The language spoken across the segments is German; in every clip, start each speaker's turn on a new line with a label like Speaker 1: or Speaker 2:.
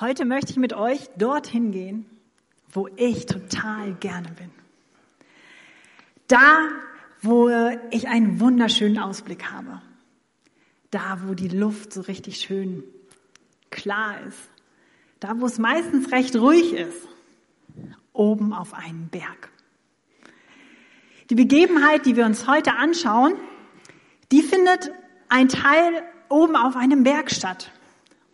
Speaker 1: Heute möchte ich mit euch dorthin gehen, wo ich total gerne bin. Da, wo ich einen wunderschönen Ausblick habe. Da, wo die Luft so richtig schön klar ist. Da, wo es meistens recht ruhig ist. Oben auf einem Berg. Die Begebenheit, die wir uns heute anschauen, die findet ein Teil oben auf einem Berg statt.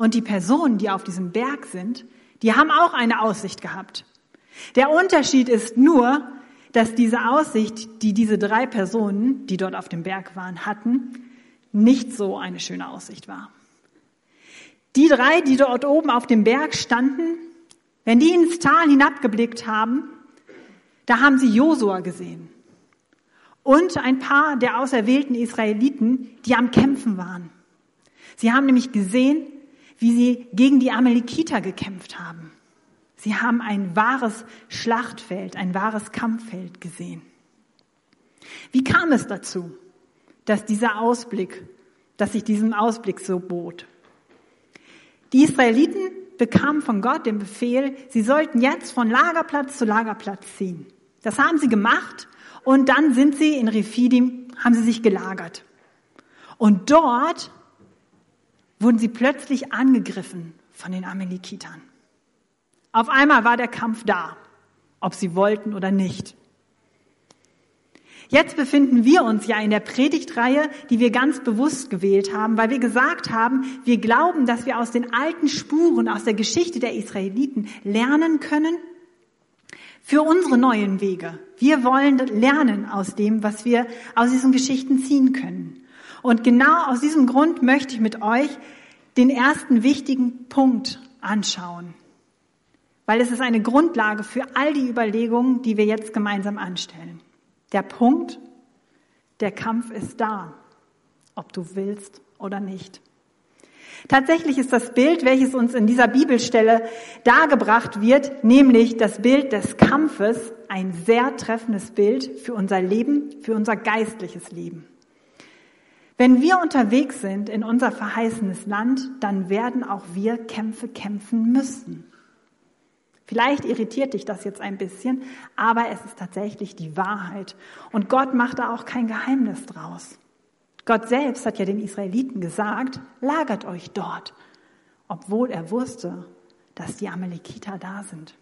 Speaker 1: Und die Personen, die auf diesem Berg sind, die haben auch eine Aussicht gehabt. Der Unterschied ist nur, dass diese Aussicht, die diese drei Personen, die dort auf dem Berg waren, hatten, nicht so eine schöne Aussicht war. Die drei, die dort oben auf dem Berg standen, wenn die ins Tal hinabgeblickt haben, da haben sie Josua gesehen. Und ein paar der auserwählten Israeliten, die am Kämpfen waren. Sie haben nämlich gesehen, wie sie gegen die Amalekiter gekämpft haben. Sie haben ein wahres Schlachtfeld, ein wahres Kampffeld gesehen. Wie kam es dazu, dass dieser Ausblick, dass sich diesem Ausblick so bot? Die Israeliten bekamen von Gott den Befehl, sie sollten jetzt von Lagerplatz zu Lagerplatz ziehen. Das haben sie gemacht und dann sind sie in Rephidim, haben sie sich gelagert. Und dort wurden sie plötzlich angegriffen von den Amalekitern. Auf einmal war der Kampf da, ob sie wollten oder nicht. Jetzt befinden wir uns ja in der Predigtreihe, die wir ganz bewusst gewählt haben, weil wir gesagt haben, wir glauben, dass wir aus den alten Spuren, aus der Geschichte der Israeliten lernen können für unsere neuen Wege. Wir wollen lernen aus dem, was wir aus diesen Geschichten ziehen können. Und genau aus diesem Grund möchte ich mit euch den ersten wichtigen Punkt anschauen, weil es ist eine Grundlage für all die Überlegungen, die wir jetzt gemeinsam anstellen. Der Punkt, der Kampf ist da, ob du willst oder nicht. Tatsächlich ist das Bild, welches uns in dieser Bibelstelle dargebracht wird, nämlich das Bild des Kampfes, ein sehr treffendes Bild für unser Leben, für unser geistliches Leben. Wenn wir unterwegs sind in unser verheißenes Land, dann werden auch wir Kämpfe kämpfen müssen. Vielleicht irritiert dich das jetzt ein bisschen, aber es ist tatsächlich die Wahrheit. Und Gott macht da auch kein Geheimnis draus. Gott selbst hat ja den Israeliten gesagt, lagert euch dort, obwohl er wusste, dass die Amalekiter da sind.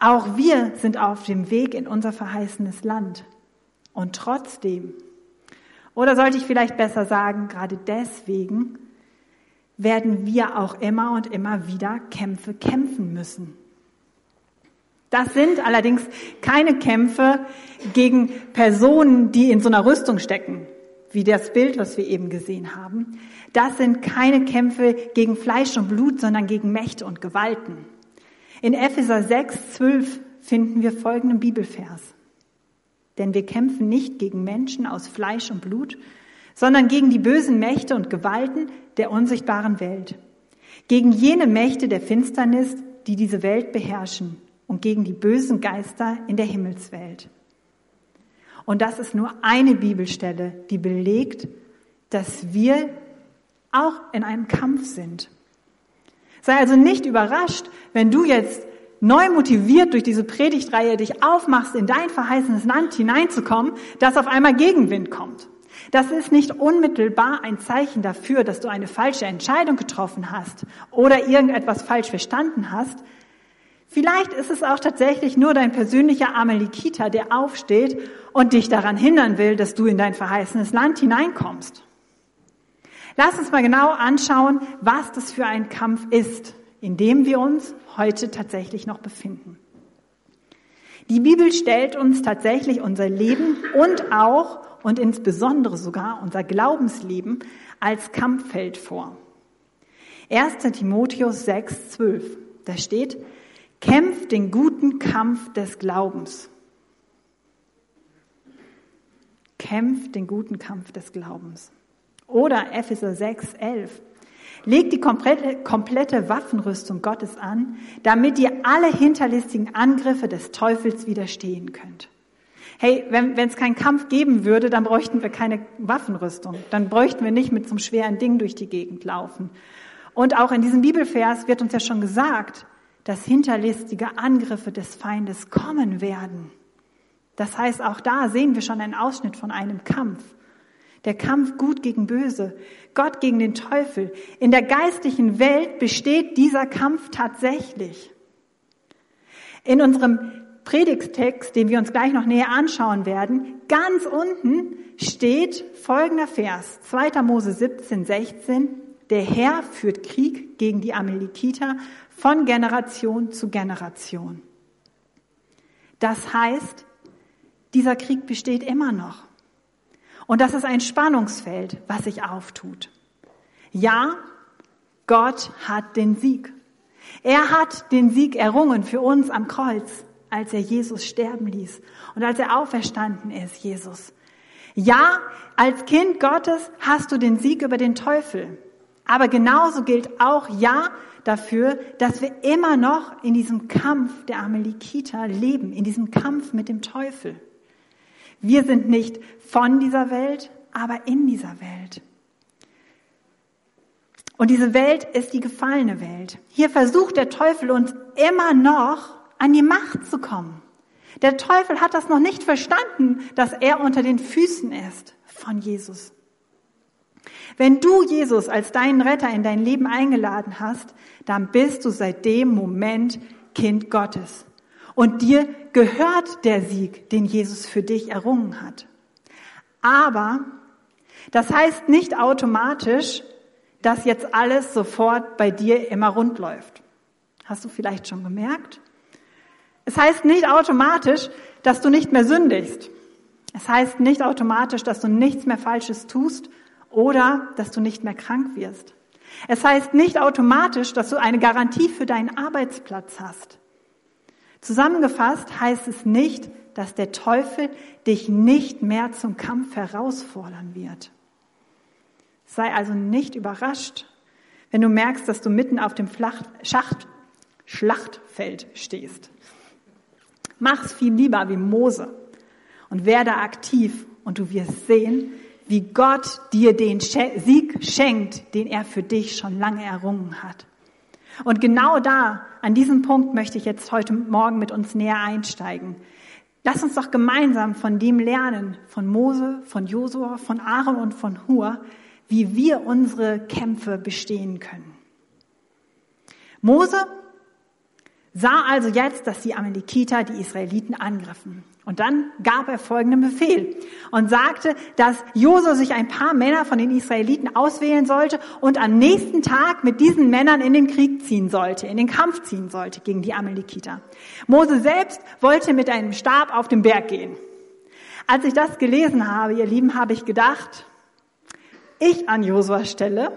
Speaker 1: Auch wir sind auf dem Weg in unser verheißenes Land. Und trotzdem oder sollte ich vielleicht besser sagen, gerade deswegen werden wir auch immer und immer wieder Kämpfe kämpfen müssen. Das sind allerdings keine Kämpfe gegen Personen, die in so einer Rüstung stecken, wie das Bild, was wir eben gesehen haben. Das sind keine Kämpfe gegen Fleisch und Blut, sondern gegen Mächte und Gewalten. In Epheser 6, 12 finden wir folgenden Bibelvers. Denn wir kämpfen nicht gegen Menschen aus Fleisch und Blut, sondern gegen die bösen Mächte und Gewalten der unsichtbaren Welt, gegen jene Mächte der Finsternis, die diese Welt beherrschen und gegen die bösen Geister in der Himmelswelt. Und das ist nur eine Bibelstelle, die belegt, dass wir auch in einem Kampf sind. Sei also nicht überrascht, wenn du jetzt neu motiviert durch diese Predigtreihe dich aufmachst, in dein verheißenes Land hineinzukommen, dass auf einmal Gegenwind kommt. Das ist nicht unmittelbar ein Zeichen dafür, dass du eine falsche Entscheidung getroffen hast oder irgendetwas falsch verstanden hast. Vielleicht ist es auch tatsächlich nur dein persönlicher Amalekiter, der aufsteht und dich daran hindern will, dass du in dein verheißenes Land hineinkommst. Lass uns mal genau anschauen, was das für ein Kampf ist, in dem wir uns heute tatsächlich noch befinden. Die Bibel stellt uns tatsächlich unser Leben und auch und insbesondere sogar unser Glaubensleben als Kampffeld vor. 1. Timotheus 6, 12. Da steht, kämpft den guten Kampf des Glaubens. Kämpft den guten Kampf des Glaubens. Oder Epheser 6, 11. Legt die komplette, komplette Waffenrüstung Gottes an, damit ihr alle hinterlistigen Angriffe des Teufels widerstehen könnt. Hey, wenn es keinen Kampf geben würde, dann bräuchten wir keine Waffenrüstung. Dann bräuchten wir nicht mit so einem schweren Ding durch die Gegend laufen. Und auch in diesem Bibelvers wird uns ja schon gesagt, dass hinterlistige Angriffe des Feindes kommen werden. Das heißt, auch da sehen wir schon einen Ausschnitt von einem Kampf. Der Kampf gut gegen böse, Gott gegen den Teufel. In der geistlichen Welt besteht dieser Kampf tatsächlich. In unserem Predigtext, den wir uns gleich noch näher anschauen werden, ganz unten steht folgender Vers, 2. Mose 17, 16. Der Herr führt Krieg gegen die Amalekiter von Generation zu Generation. Das heißt, dieser Krieg besteht immer noch. Und das ist ein Spannungsfeld, was sich auftut. Ja, Gott hat den Sieg. Er hat den Sieg errungen für uns am Kreuz, als er Jesus sterben ließ und als er auferstanden ist, Jesus. Ja, als Kind Gottes hast du den Sieg über den Teufel. Aber genauso gilt auch Ja dafür, dass wir immer noch in diesem Kampf der Amalekiter leben, in diesem Kampf mit dem Teufel. Wir sind nicht von dieser Welt, aber in dieser Welt. Und diese Welt ist die gefallene Welt. Hier versucht der Teufel uns immer noch an die Macht zu kommen. Der Teufel hat das noch nicht verstanden, dass er unter den Füßen ist von Jesus. Wenn du Jesus als deinen Retter in dein Leben eingeladen hast, dann bist du seit dem Moment Kind Gottes. Und dir gehört der Sieg, den Jesus für dich errungen hat. Aber das heißt nicht automatisch, dass jetzt alles sofort bei dir immer rund läuft. Hast du vielleicht schon gemerkt? Es heißt nicht automatisch, dass du nicht mehr sündigst. Es heißt nicht automatisch, dass du nichts mehr Falsches tust oder dass du nicht mehr krank wirst. Es heißt nicht automatisch, dass du eine Garantie für deinen Arbeitsplatz hast. Zusammengefasst heißt es nicht, dass der Teufel dich nicht mehr zum Kampf herausfordern wird. Sei also nicht überrascht, wenn du merkst, dass du mitten auf dem Schacht, Schlachtfeld stehst. Mach's viel lieber wie Mose und werde aktiv und du wirst sehen, wie Gott dir den Sieg schenkt, den er für dich schon lange errungen hat. Und genau da, an diesem Punkt möchte ich jetzt heute Morgen mit uns näher einsteigen. Lass uns doch gemeinsam von dem lernen, von Mose, von Josua, von Aaron und von Hur, wie wir unsere Kämpfe bestehen können. Mose sah also jetzt, dass die Amalekiter die Israeliten angriffen. Und dann gab er folgenden Befehl und sagte, dass Josua sich ein paar Männer von den Israeliten auswählen sollte und am nächsten Tag mit diesen Männern in den Krieg ziehen sollte, in den Kampf ziehen sollte gegen die Amalekiter. Mose selbst wollte mit einem Stab auf den Berg gehen. Als ich das gelesen habe, ihr Lieben, habe ich gedacht, ich an Josuas Stelle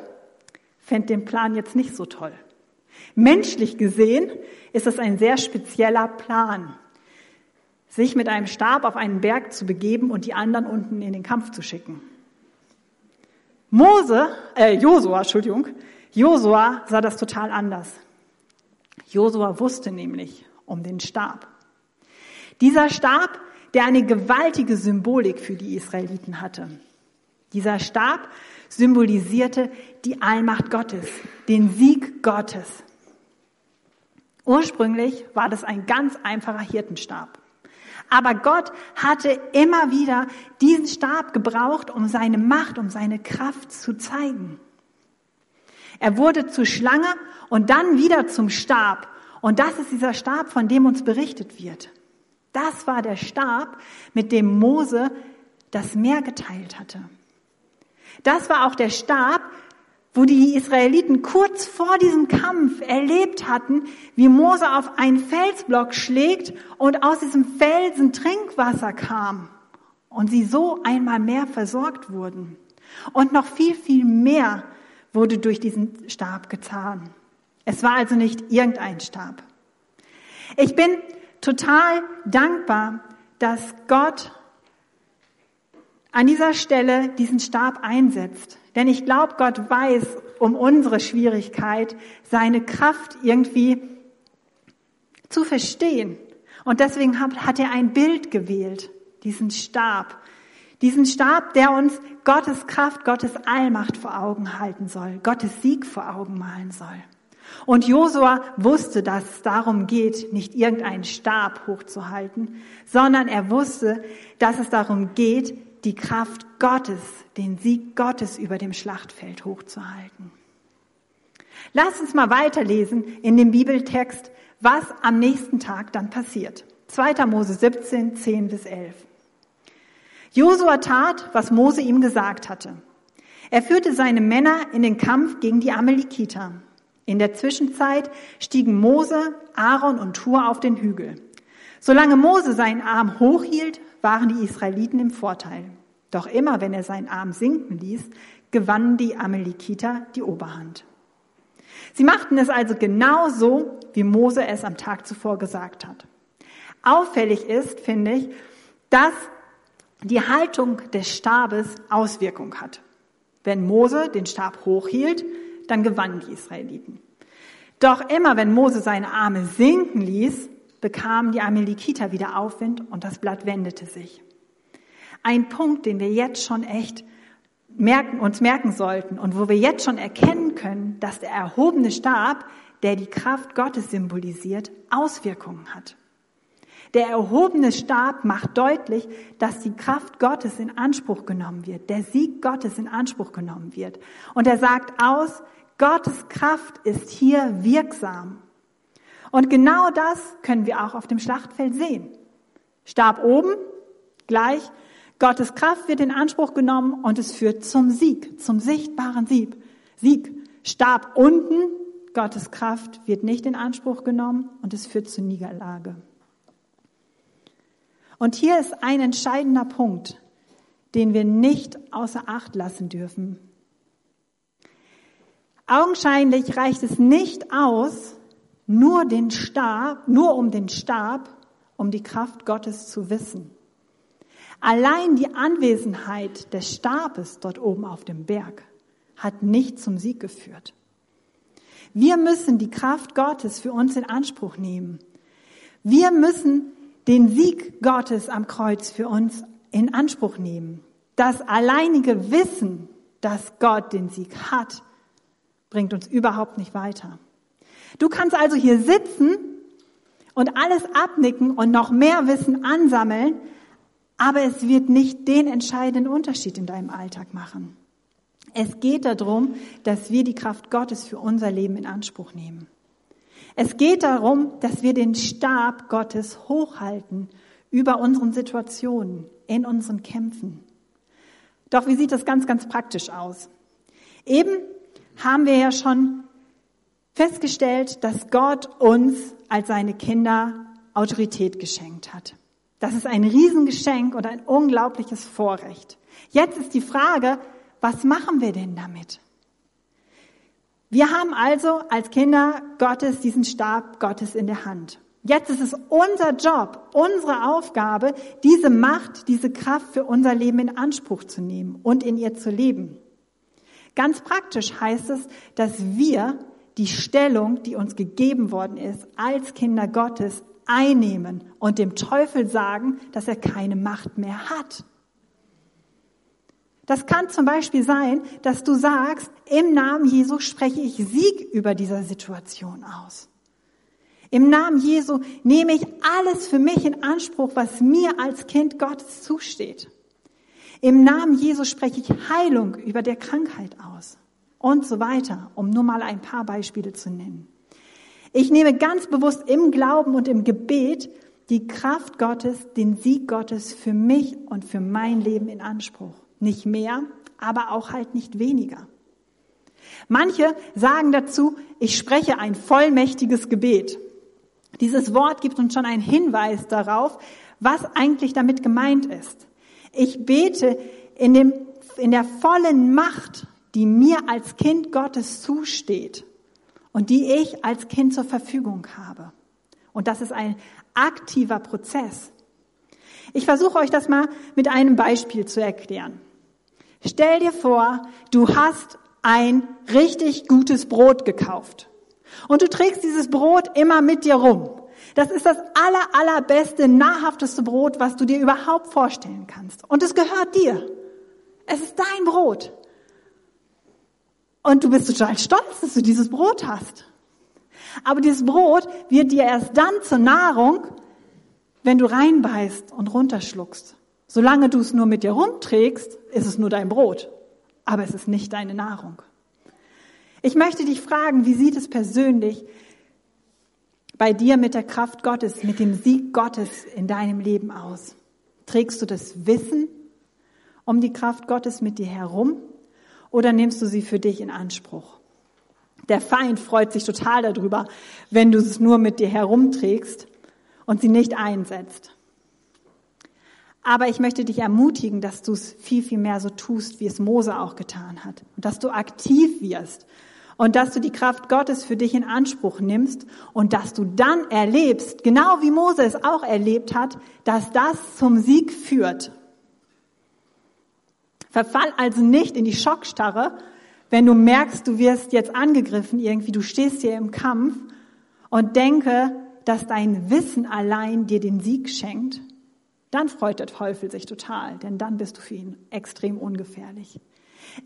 Speaker 1: fände den Plan jetzt nicht so toll. Menschlich gesehen ist es ein sehr spezieller Plan sich mit einem Stab auf einen Berg zu begeben und die anderen unten in den Kampf zu schicken. Mose, äh, Josua, Entschuldigung, Josua sah das total anders. Josua wusste nämlich um den Stab. Dieser Stab, der eine gewaltige Symbolik für die Israeliten hatte. Dieser Stab symbolisierte die Allmacht Gottes, den Sieg Gottes. Ursprünglich war das ein ganz einfacher Hirtenstab. Aber Gott hatte immer wieder diesen Stab gebraucht, um seine Macht, um seine Kraft zu zeigen. Er wurde zur Schlange und dann wieder zum Stab. Und das ist dieser Stab, von dem uns berichtet wird. Das war der Stab, mit dem Mose das Meer geteilt hatte. Das war auch der Stab, wo die Israeliten kurz vor diesem Kampf erlebt hatten, wie Mose auf einen Felsblock schlägt und aus diesem Felsen Trinkwasser kam und sie so einmal mehr versorgt wurden. Und noch viel, viel mehr wurde durch diesen Stab getan. Es war also nicht irgendein Stab. Ich bin total dankbar, dass Gott an dieser Stelle diesen Stab einsetzt. Denn ich glaube, Gott weiß um unsere Schwierigkeit, seine Kraft irgendwie zu verstehen. Und deswegen hat, er ein Bild gewählt, diesen Stab, Diesen Stab, der uns Gottes Kraft, Gottes Allmacht vor Augen halten soll, Gottes Sieg vor Augen malen soll. Und Josua wusste, dass es darum geht, nicht irgendeinen Stab hochzuhalten, sondern er wusste, dass es darum geht, die Kraft Gottes, den Sieg Gottes über dem Schlachtfeld hochzuhalten. Lass uns mal weiterlesen in dem Bibeltext, was am nächsten Tag dann passiert. 2. Mose 17, 10 bis 11. Josua tat, was Mose ihm gesagt hatte. Er führte seine Männer in den Kampf gegen die Amalekiter. In der Zwischenzeit stiegen Mose, Aaron und Hur auf den Hügel. Solange Mose seinen Arm hochhielt, waren die Israeliten im Vorteil. Doch immer, wenn er seinen Arm sinken ließ, gewannen die Amalekiter die Oberhand. Sie machten es also genau so, wie Mose es am Tag zuvor gesagt hat. Auffällig ist, finde ich, dass die Haltung des Stabes Auswirkung hat. Wenn Mose den Stab hochhielt, dann gewannen die Israeliten. Doch immer, wenn Mose seine Arme sinken ließ, bekamen die Amalekiter wieder Aufwind und das Blatt wendete sich. Ein Punkt, den wir jetzt schon echt merken, uns merken sollten und wo wir jetzt schon erkennen können, dass der erhobene Stab, der die Kraft Gottes symbolisiert, Auswirkungen hat. Der erhobene Stab macht deutlich, dass die Kraft Gottes in Anspruch genommen wird, der Sieg Gottes in Anspruch genommen wird. Und er sagt aus, Gottes Kraft ist hier wirksam. Und genau das können wir auch auf dem Schlachtfeld sehen. Stab oben, gleich, Gottes Kraft wird in Anspruch genommen und es führt zum Sieg, zum sichtbaren Sieg. Sieg. Stab unten, Gottes Kraft wird nicht in Anspruch genommen und es führt zur Niederlage. Und hier ist ein entscheidender Punkt, den wir nicht außer Acht lassen dürfen. Augenscheinlich reicht es nicht aus, nur den Stab, nur um den Stab, um die Kraft Gottes zu wissen. Allein die Anwesenheit des Stabes dort oben auf dem Berg hat nicht zum Sieg geführt. Wir müssen die Kraft Gottes für uns in Anspruch nehmen. Wir müssen den Sieg Gottes am Kreuz für uns in Anspruch nehmen. Das alleinige Wissen, dass Gott den Sieg hat, bringt uns überhaupt nicht weiter. Du kannst also hier sitzen und alles abnicken und noch mehr Wissen ansammeln, aber es wird nicht den entscheidenden Unterschied in deinem Alltag machen. Es geht darum, dass wir die Kraft Gottes für unser Leben in Anspruch nehmen. Es geht darum, dass wir den Stab Gottes hochhalten über unseren Situationen, in unseren Kämpfen. Doch wie sieht das ganz, ganz praktisch aus? Eben haben wir ja schon festgestellt, dass Gott uns als seine Kinder Autorität geschenkt hat. Das ist ein Riesengeschenk und ein unglaubliches Vorrecht. Jetzt ist die Frage, was machen wir denn damit? Wir haben also als Kinder Gottes diesen Stab Gottes in der Hand. Jetzt ist es unser Job, unsere Aufgabe, diese Macht, diese Kraft für unser Leben in Anspruch zu nehmen und in ihr zu leben. Ganz praktisch heißt es, dass wir die Stellung, die uns gegeben worden ist, als Kinder Gottes einnehmen und dem Teufel sagen, dass er keine Macht mehr hat. Das kann zum Beispiel sein, dass du sagst, im Namen Jesu spreche ich Sieg über dieser Situation aus. Im Namen Jesu nehme ich alles für mich in Anspruch, was mir als Kind Gottes zusteht. Im Namen Jesu spreche ich Heilung über der Krankheit aus und so weiter, um nur mal ein paar Beispiele zu nennen. Ich nehme ganz bewusst im Glauben und im Gebet die Kraft Gottes, den Sieg Gottes für mich und für mein Leben in Anspruch. Nicht mehr, aber auch halt nicht weniger. Manche sagen dazu, ich spreche ein vollmächtiges Gebet. Dieses Wort gibt uns schon einen Hinweis darauf, was eigentlich damit gemeint ist. Ich bete in, dem, in der vollen Macht, die mir als Kind Gottes zusteht und die ich als Kind zur Verfügung habe. Und das ist ein aktiver Prozess. Ich versuche euch das mal mit einem Beispiel zu erklären. Stell dir vor, du hast ein richtig gutes Brot gekauft. Und du trägst dieses Brot immer mit dir rum. Das ist das aller, allerbeste, nahrhafteste Brot, was du dir überhaupt vorstellen kannst. Und es gehört dir. Es ist dein Brot. Und du bist total stolz, dass du dieses Brot hast. Aber dieses Brot wird dir erst dann zur Nahrung, wenn du reinbeißt und runterschluckst. Solange du es nur mit dir rumträgst, ist es nur dein Brot. Aber es ist nicht deine Nahrung. Ich möchte dich fragen, wie sieht es persönlich bei dir mit der Kraft Gottes, mit dem Sieg Gottes in deinem Leben aus? Trägst du das Wissen um die Kraft Gottes mit dir herum oder nimmst du sie für dich in Anspruch? Der Feind freut sich total darüber, wenn du es nur mit dir herumträgst und sie nicht einsetzt. Aber ich möchte dich ermutigen, dass du es viel, viel mehr so tust, wie es Mose auch getan hat. Und dass du aktiv wirst und dass du die Kraft Gottes für dich in Anspruch nimmst und dass du dann erlebst, genau wie Mose es auch erlebt hat, dass das zum Sieg führt. Verfall also nicht in die Schockstarre, wenn du merkst, du wirst jetzt angegriffen irgendwie, du stehst hier im Kampf und denke, dass dein Wissen allein dir den Sieg schenkt, dann freut der Teufel sich total, denn dann bist du für ihn extrem ungefährlich.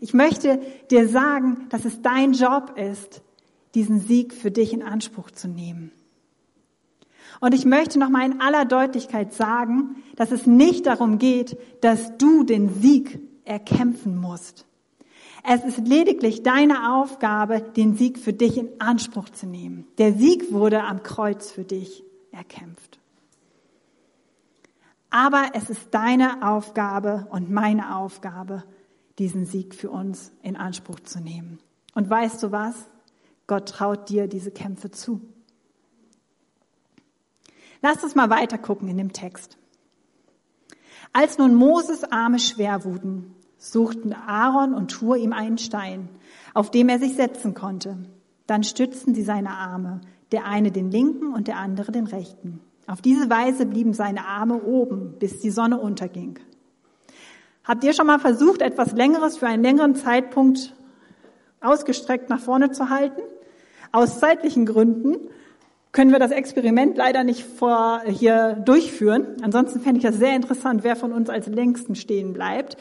Speaker 1: Ich möchte dir sagen, dass es dein Job ist, diesen Sieg für dich in Anspruch zu nehmen. Und ich möchte noch mal in aller Deutlichkeit sagen, dass es nicht darum geht, dass du den Sieg erkämpfen musst. Es ist lediglich deine Aufgabe, den Sieg für dich in Anspruch zu nehmen. Der Sieg wurde am Kreuz für dich erkämpft. Aber es ist deine Aufgabe und meine Aufgabe, diesen Sieg für uns in Anspruch zu nehmen. Und weißt du was? Gott traut dir diese Kämpfe zu. Lass uns mal weiter gucken in dem Text. Als nun Moses Arme schwer wurden, suchten Aaron und Hur ihm einen Stein, auf dem er sich setzen konnte. Dann stützten sie seine Arme, der eine den linken und der andere den rechten. Auf diese Weise blieben seine Arme oben, bis die Sonne unterging. Habt ihr schon mal versucht, etwas Längeres für einen längeren Zeitpunkt ausgestreckt nach vorne zu halten? Aus zeitlichen Gründen können wir das Experiment leider nicht vor, hier durchführen. Ansonsten fände ich das sehr interessant, wer von uns als längsten stehen bleibt.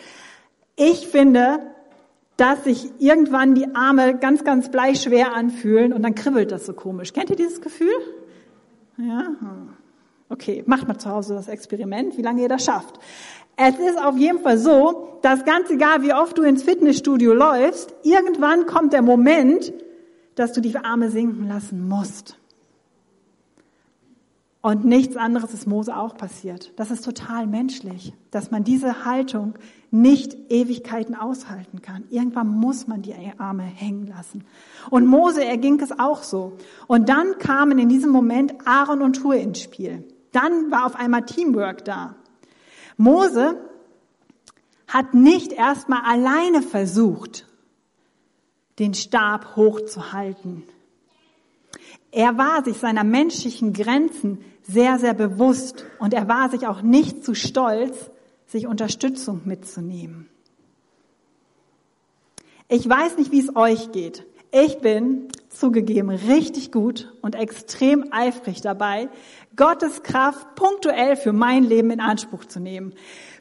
Speaker 1: Ich finde, dass sich irgendwann die Arme ganz, ganz bleischwer anfühlen und dann kribbelt das so komisch. Kennt ihr dieses Gefühl? Ja? Okay, macht mal zu Hause das Experiment, wie lange ihr das schafft. Es ist auf jeden Fall so, dass ganz egal, wie oft du ins Fitnessstudio läufst, irgendwann kommt der Moment, dass du die Arme sinken lassen musst. Und nichts anderes ist Mose auch passiert. Das ist total menschlich, dass man diese Haltung nicht Ewigkeiten aushalten kann. Irgendwann muss man die Arme hängen lassen. Und Mose erging es auch so. Und dann kamen in diesem Moment Aaron und Hur ins Spiel. Dann war auf einmal Teamwork da. Mose hat nicht erstmal alleine versucht, den Stab hochzuhalten. Er war sich seiner menschlichen Grenzen sehr, sehr bewusst und er war sich auch nicht zu stolz, sich Unterstützung mitzunehmen. Ich weiß nicht, wie es euch geht. Ich bin zugegeben richtig gut und extrem eifrig dabei, Gottes Kraft punktuell für mein Leben in Anspruch zu nehmen.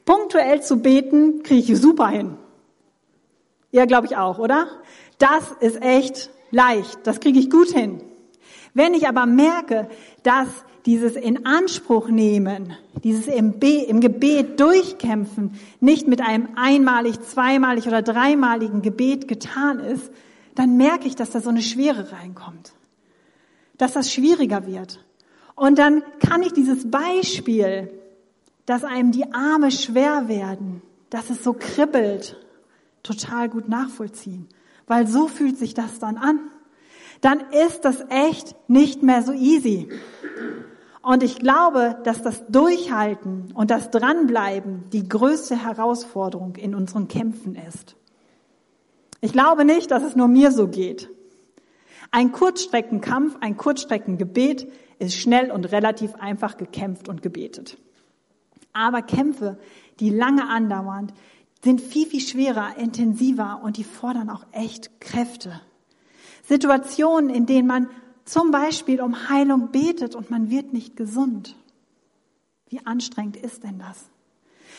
Speaker 1: Punktuell zu beten, kriege ich super hin. Ihr glaube ich auch, oder? Das ist echt leicht. Das kriege ich gut hin. Wenn ich aber merke, dass dieses in Anspruch nehmen, dieses im, im Gebet durchkämpfen, nicht mit einem einmalig, zweimalig oder dreimaligen Gebet getan ist, dann merke ich, dass da so eine Schwere reinkommt. Dass das schwieriger wird. Und dann kann ich dieses Beispiel, dass einem die Arme schwer werden, dass es so kribbelt, total gut nachvollziehen. Weil so fühlt sich das dann an. Dann ist das echt nicht mehr so easy. Und ich glaube, dass das Durchhalten und das Dranbleiben die größte Herausforderung in unseren Kämpfen ist. Ich glaube nicht, dass es nur mir so geht. Ein Kurzstreckenkampf, ein Kurzstreckengebet ist schnell und relativ einfach gekämpft und gebetet. Aber Kämpfe, die lange andauern, sind viel, viel schwerer, intensiver und die fordern auch echt Kräfte. Situationen, in denen man zum Beispiel um Heilung betet und man wird nicht gesund. Wie anstrengend ist denn das?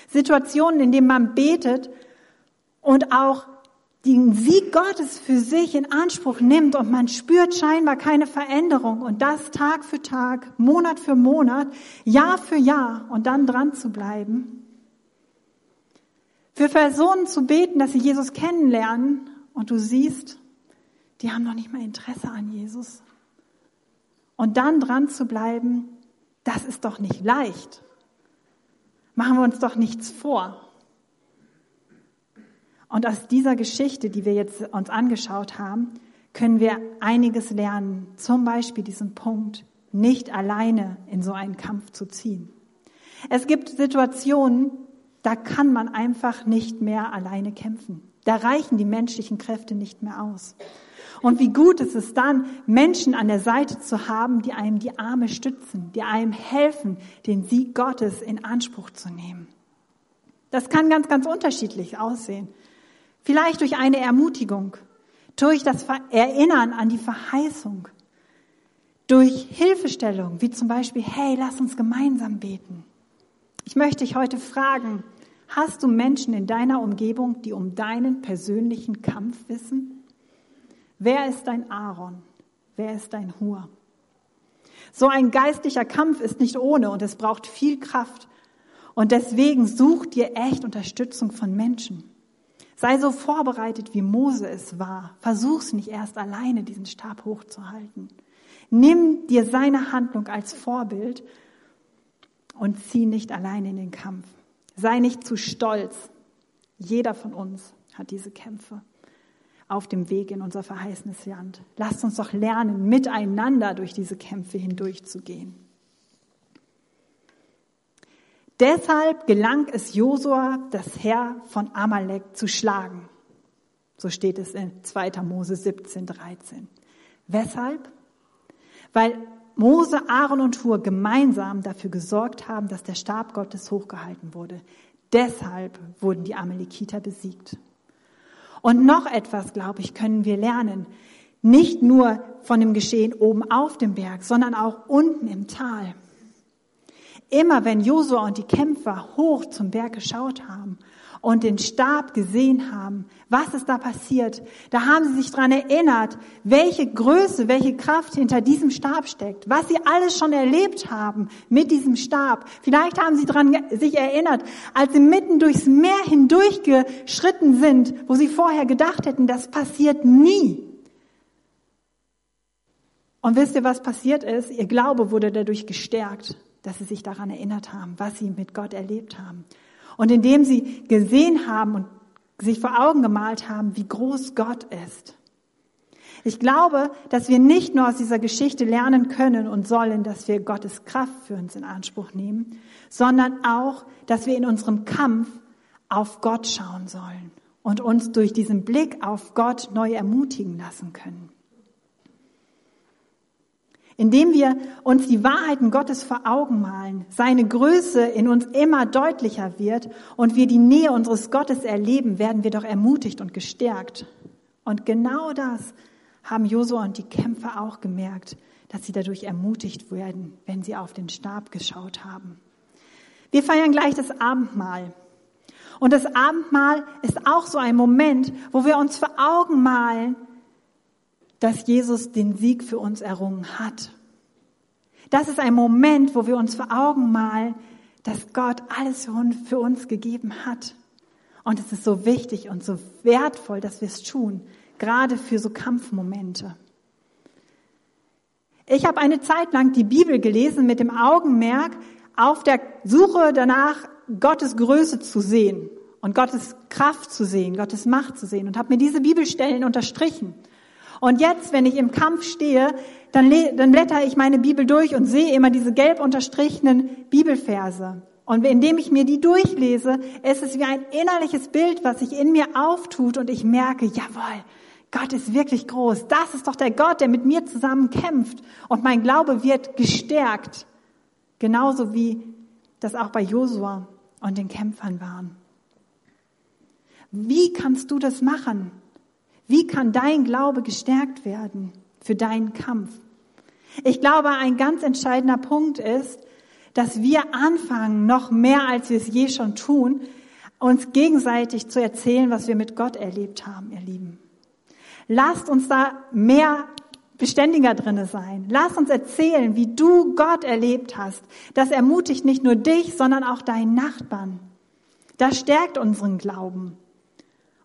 Speaker 1: Situationen, in denen man betet und auch den Sieg Gottes für sich in Anspruch nimmt und man spürt scheinbar keine Veränderung und das Tag für Tag, Monat für Monat, Jahr für Jahr und dann dran zu bleiben. Für Personen zu beten, dass sie Jesus kennenlernen und du siehst, die haben noch nicht mal Interesse an Jesus. Und dann dran zu bleiben, das ist doch nicht leicht. Machen wir uns doch nichts vor. Und aus dieser Geschichte, die wir jetzt uns angeschaut haben, können wir einiges lernen. Zum Beispiel diesen Punkt, nicht alleine in so einen Kampf zu ziehen. Es gibt Situationen, da kann man einfach nicht mehr alleine kämpfen. Da reichen die menschlichen Kräfte nicht mehr aus. Und wie gut ist es dann, Menschen an der Seite zu haben, die einem die Arme stützen, die einem helfen, den Sieg Gottes in Anspruch zu nehmen. Das kann ganz, ganz unterschiedlich aussehen. Vielleicht durch eine Ermutigung, durch das Erinnern an die Verheißung, durch Hilfestellung, wie zum Beispiel, hey, lass uns gemeinsam beten. Ich möchte dich heute fragen, hast du Menschen in deiner Umgebung, die um deinen persönlichen Kampf wissen? Wer ist dein Aaron? Wer ist dein Hur? So ein geistlicher Kampf ist nicht ohne und es braucht viel Kraft. Und deswegen such dir echt Unterstützung von Menschen. Sei so vorbereitet, wie Mose es war. Versuch's nicht erst alleine, diesen Stab hochzuhalten. Nimm dir seine Handlung als Vorbild und zieh nicht alleine in den Kampf. Sei nicht zu stolz. Jeder von uns hat diese Kämpfe auf dem Weg in unser verheißenes Land. Lasst uns doch lernen, miteinander durch diese Kämpfe hindurchzugehen. Deshalb gelang es Josua, das Heer von Amalek zu schlagen. So steht es in 2. Mose 17, 13. Weshalb? Weil Mose, Aaron und Hur gemeinsam dafür gesorgt haben, dass der Stab Gottes hochgehalten wurde. Deshalb wurden die Amalekiter besiegt. Und noch etwas, glaube ich, können wir lernen. Nicht nur von dem Geschehen oben auf dem Berg, sondern auch unten im Tal. Immer wenn Josua und die Kämpfer hoch zum Berg geschaut haben und den Stab gesehen haben, was ist da passiert, da haben sie sich dran erinnert, welche Größe, welche Kraft hinter diesem Stab steckt, was sie alles schon erlebt haben mit diesem Stab. Vielleicht haben sie dran sich erinnert, als sie mitten durchs Meer hindurchgeschritten sind, wo sie vorher gedacht hätten, das passiert nie. Und wisst ihr, was passiert ist? Ihr Glaube wurde dadurch gestärkt, dass sie sich daran erinnert haben, was sie mit Gott erlebt haben. Und indem sie gesehen haben und sich vor Augen gemalt haben, wie groß Gott ist. Ich glaube, dass wir nicht nur aus dieser Geschichte lernen können und sollen, dass wir Gottes Kraft für uns in Anspruch nehmen, sondern auch, dass wir in unserem Kampf auf Gott schauen sollen und uns durch diesen Blick auf Gott neu ermutigen lassen können indem wir uns die Wahrheiten Gottes vor Augen malen, seine Größe in uns immer deutlicher wird und wir die Nähe unseres Gottes erleben, werden wir doch ermutigt und gestärkt. Und genau das haben Josua und die Kämpfer auch gemerkt, dass sie dadurch ermutigt werden, wenn sie auf den Stab geschaut haben. Wir feiern gleich das Abendmahl. Und das Abendmahl ist auch so ein Moment, wo wir uns vor Augen malen, dass Jesus den Sieg für uns errungen hat. Das ist ein Moment, wo wir uns vor Augen malen, dass Gott alles für uns gegeben hat. Und es ist so wichtig und so wertvoll, dass wir es tun, gerade für so Kampfmomente. Ich habe eine Zeit lang die Bibel gelesen mit dem Augenmerk auf der Suche danach, Gottes Größe zu sehen und Gottes Kraft zu sehen, Gottes Macht zu sehen und habe mir diese Bibelstellen unterstrichen. Und jetzt, wenn ich im Kampf stehe, dann, dann blätter ich meine Bibel durch und sehe immer diese gelb unterstrichenen Bibelverse. Und indem ich mir die durchlese, ist es wie ein innerliches Bild, was sich in mir auftut und ich merke, jawohl, Gott ist wirklich groß. Das ist doch der Gott, der mit mir zusammen kämpft. Und mein Glaube wird gestärkt. Genauso wie das auch bei Josua und den Kämpfern waren. Wie kannst du das machen? Wie kann dein Glaube gestärkt werden für deinen Kampf? Ich glaube, ein ganz entscheidender Punkt ist, dass wir anfangen, noch mehr als wir es je schon tun, uns gegenseitig zu erzählen, was wir mit Gott erlebt haben, ihr Lieben. Lasst uns da mehr beständiger drinne sein. Lass uns erzählen, wie du Gott erlebt hast. Das ermutigt nicht nur dich, sondern auch deinen Nachbarn. Das stärkt unseren Glauben.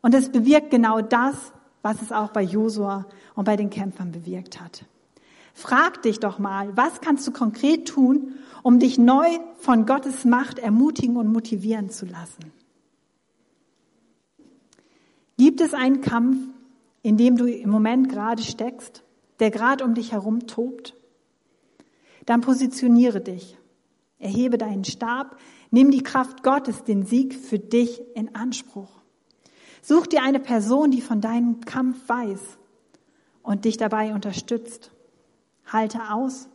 Speaker 1: Und es bewirkt genau das, was es auch bei Josua und bei den Kämpfern bewirkt hat. Frag dich doch mal, was kannst du konkret tun, um dich neu von Gottes Macht ermutigen und motivieren zu lassen? Gibt es einen Kampf, in dem du im Moment gerade steckst, der gerade um dich herum tobt? Dann positioniere dich, erhebe deinen Stab, nimm die Kraft Gottes, den Sieg für dich in Anspruch. Such dir eine Person, die von deinem Kampf weiß und dich dabei unterstützt. Halte aus,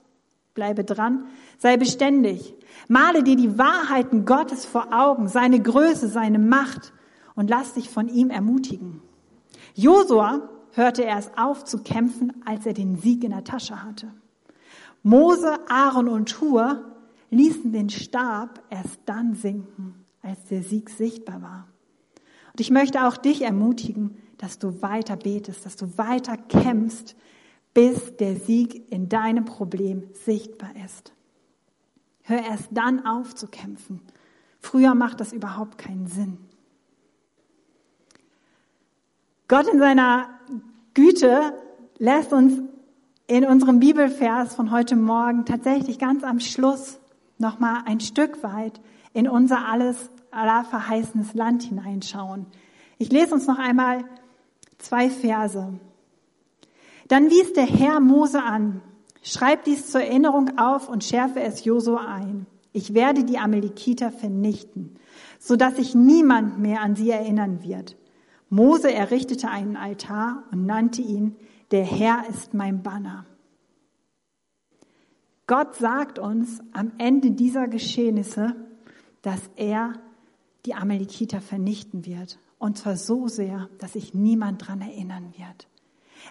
Speaker 1: bleibe dran, sei beständig. Male dir die Wahrheiten Gottes vor Augen, seine Größe, seine Macht und lass dich von ihm ermutigen. Josua hörte erst auf zu kämpfen, als er den Sieg in der Tasche hatte. Mose, Aaron und Hur ließen den Stab erst dann sinken, als der Sieg sichtbar war. Und ich möchte auch dich ermutigen, dass du weiter betest, dass du weiter kämpfst, bis der Sieg in deinem Problem sichtbar ist. Hör erst dann auf zu kämpfen. Früher macht das überhaupt keinen Sinn. Gott in seiner Güte lässt uns in unserem Bibelvers von heute Morgen tatsächlich ganz am Schluss nochmal ein Stück weit in unser alles aller verheißenes Land hineinschauen. Ich lese uns noch einmal zwei Verse. Dann wies der Herr Mose an, schreib dies zur Erinnerung auf und schärfe es Josua ein. Ich werde die Amalekiter vernichten, so dass sich niemand mehr an sie erinnern wird. Mose errichtete einen Altar und nannte ihn, der Herr ist mein Banner. Gott sagt uns am Ende dieser Geschehnisse, dass er die Amalekiter vernichten wird. Und zwar so sehr, dass sich niemand dran erinnern wird.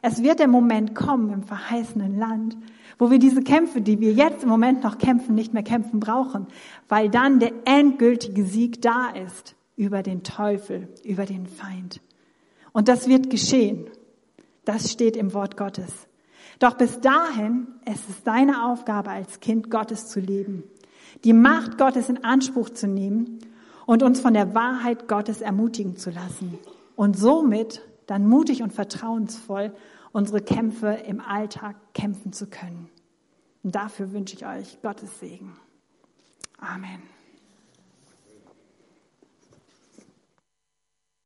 Speaker 1: Es wird der Moment kommen im verheißenen Land, wo wir diese Kämpfe, die wir jetzt im Moment noch kämpfen, nicht mehr kämpfen brauchen, weil dann der endgültige Sieg da ist über den Teufel, über den Feind. Und das wird geschehen. Das steht im Wort Gottes. Doch bis dahin es ist deine Aufgabe als Kind Gottes zu leben, die Macht Gottes in Anspruch zu nehmen und uns von der Wahrheit Gottes ermutigen zu lassen und somit dann mutig und vertrauensvoll unsere Kämpfe im Alltag kämpfen zu können. Und dafür wünsche ich euch Gottes Segen. Amen.